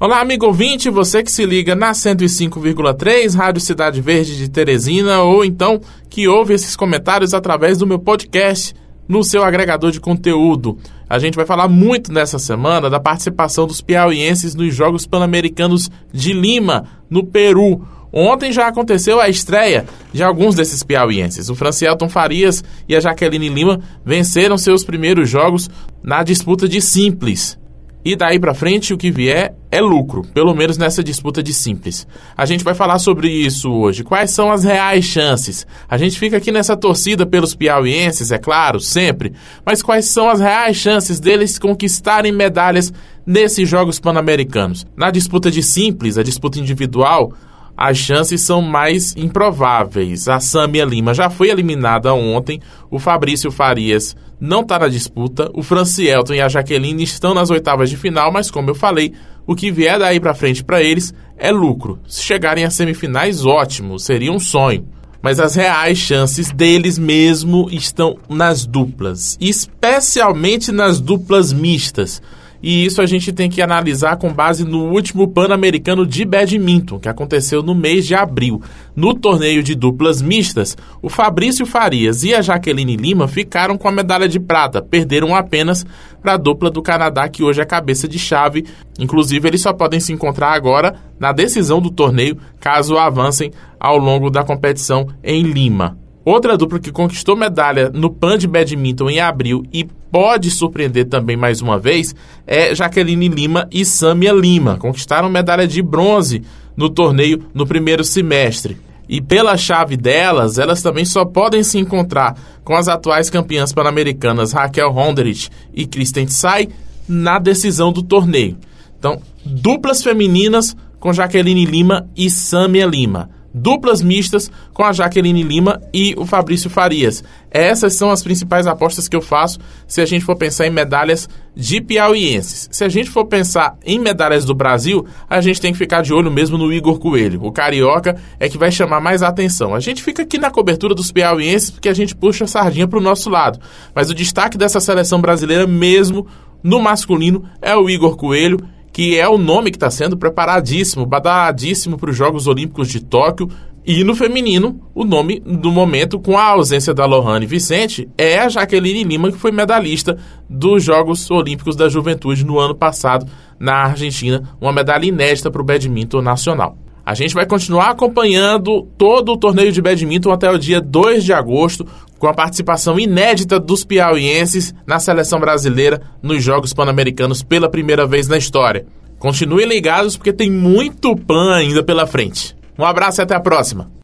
Olá, amigo ouvinte, você que se liga na 105,3 Rádio Cidade Verde de Teresina ou então que ouve esses comentários através do meu podcast no seu agregador de conteúdo. A gente vai falar muito nessa semana da participação dos piauienses nos Jogos Pan-Americanos de Lima, no Peru. Ontem já aconteceu a estreia de alguns desses piauienses. O Francielton Farias e a Jaqueline Lima venceram seus primeiros jogos na disputa de simples. E daí para frente o que vier é lucro, pelo menos nessa disputa de simples. A gente vai falar sobre isso hoje. Quais são as reais chances? A gente fica aqui nessa torcida pelos piauienses, é claro, sempre, mas quais são as reais chances deles conquistarem medalhas nesses Jogos Pan-Americanos? Na disputa de simples, a disputa individual, as chances são mais improváveis. A Samia Lima já foi eliminada ontem, o Fabrício Farias não está na disputa, o Francielton e a Jaqueline estão nas oitavas de final, mas como eu falei, o que vier daí para frente para eles é lucro. Se chegarem às semifinais, ótimo, seria um sonho. Mas as reais chances deles mesmo estão nas duplas, especialmente nas duplas mistas e isso a gente tem que analisar com base no último Pan-Americano de Badminton, que aconteceu no mês de abril. No torneio de duplas mistas, o Fabrício Farias e a Jaqueline Lima ficaram com a medalha de prata, perderam apenas para a dupla do Canadá, que hoje é cabeça de chave. Inclusive, eles só podem se encontrar agora na decisão do torneio, caso avancem ao longo da competição em Lima. Outra dupla que conquistou medalha no Pan de Badminton em abril e pode surpreender também mais uma vez é Jaqueline Lima e Samia Lima. Conquistaram medalha de bronze no torneio no primeiro semestre. E pela chave delas, elas também só podem se encontrar com as atuais campeãs pan-americanas Raquel Honderich e Kristen Tsai na decisão do torneio. Então, duplas femininas com Jaqueline Lima e Samia Lima duplas mistas com a Jaqueline Lima e o Fabrício Farias. Essas são as principais apostas que eu faço se a gente for pensar em medalhas de piauienses. Se a gente for pensar em medalhas do Brasil, a gente tem que ficar de olho mesmo no Igor Coelho. O carioca é que vai chamar mais atenção. A gente fica aqui na cobertura dos piauienses porque a gente puxa a sardinha para o nosso lado. Mas o destaque dessa seleção brasileira mesmo no masculino é o Igor Coelho que é o nome que está sendo preparadíssimo, badadíssimo para os Jogos Olímpicos de Tóquio. E no feminino, o nome do momento, com a ausência da Lohane Vicente, é a Jaqueline Lima, que foi medalhista dos Jogos Olímpicos da Juventude no ano passado na Argentina, uma medalha inédita para o badminton nacional. A gente vai continuar acompanhando todo o torneio de badminton até o dia 2 de agosto, com a participação inédita dos piauienses na seleção brasileira nos Jogos Pan-Americanos pela primeira vez na história. Continuem ligados porque tem muito PAN ainda pela frente. Um abraço e até a próxima!